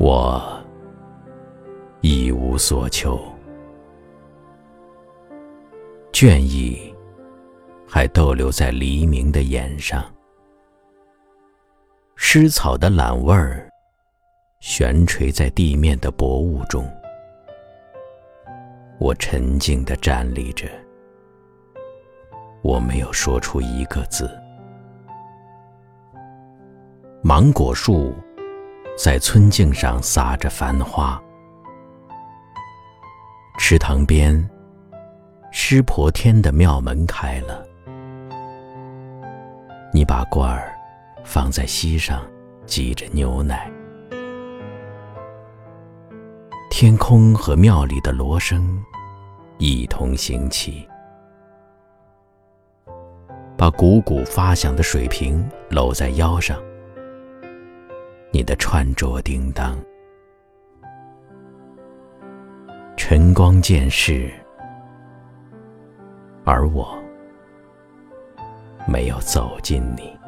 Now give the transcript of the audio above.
我一无所求，倦意还逗留在黎明的眼上，湿草的懒味儿悬垂在地面的薄雾中。我沉静地站立着，我没有说出一个字。芒果树在村径上撒着繁花，池塘边湿婆天的庙门开了，你把罐儿放在膝上，挤着牛奶。天空和庙里的锣声一同行起，把汩汩发响的水瓶搂在腰上。你的穿着叮当，晨光渐逝，而我没有走进你。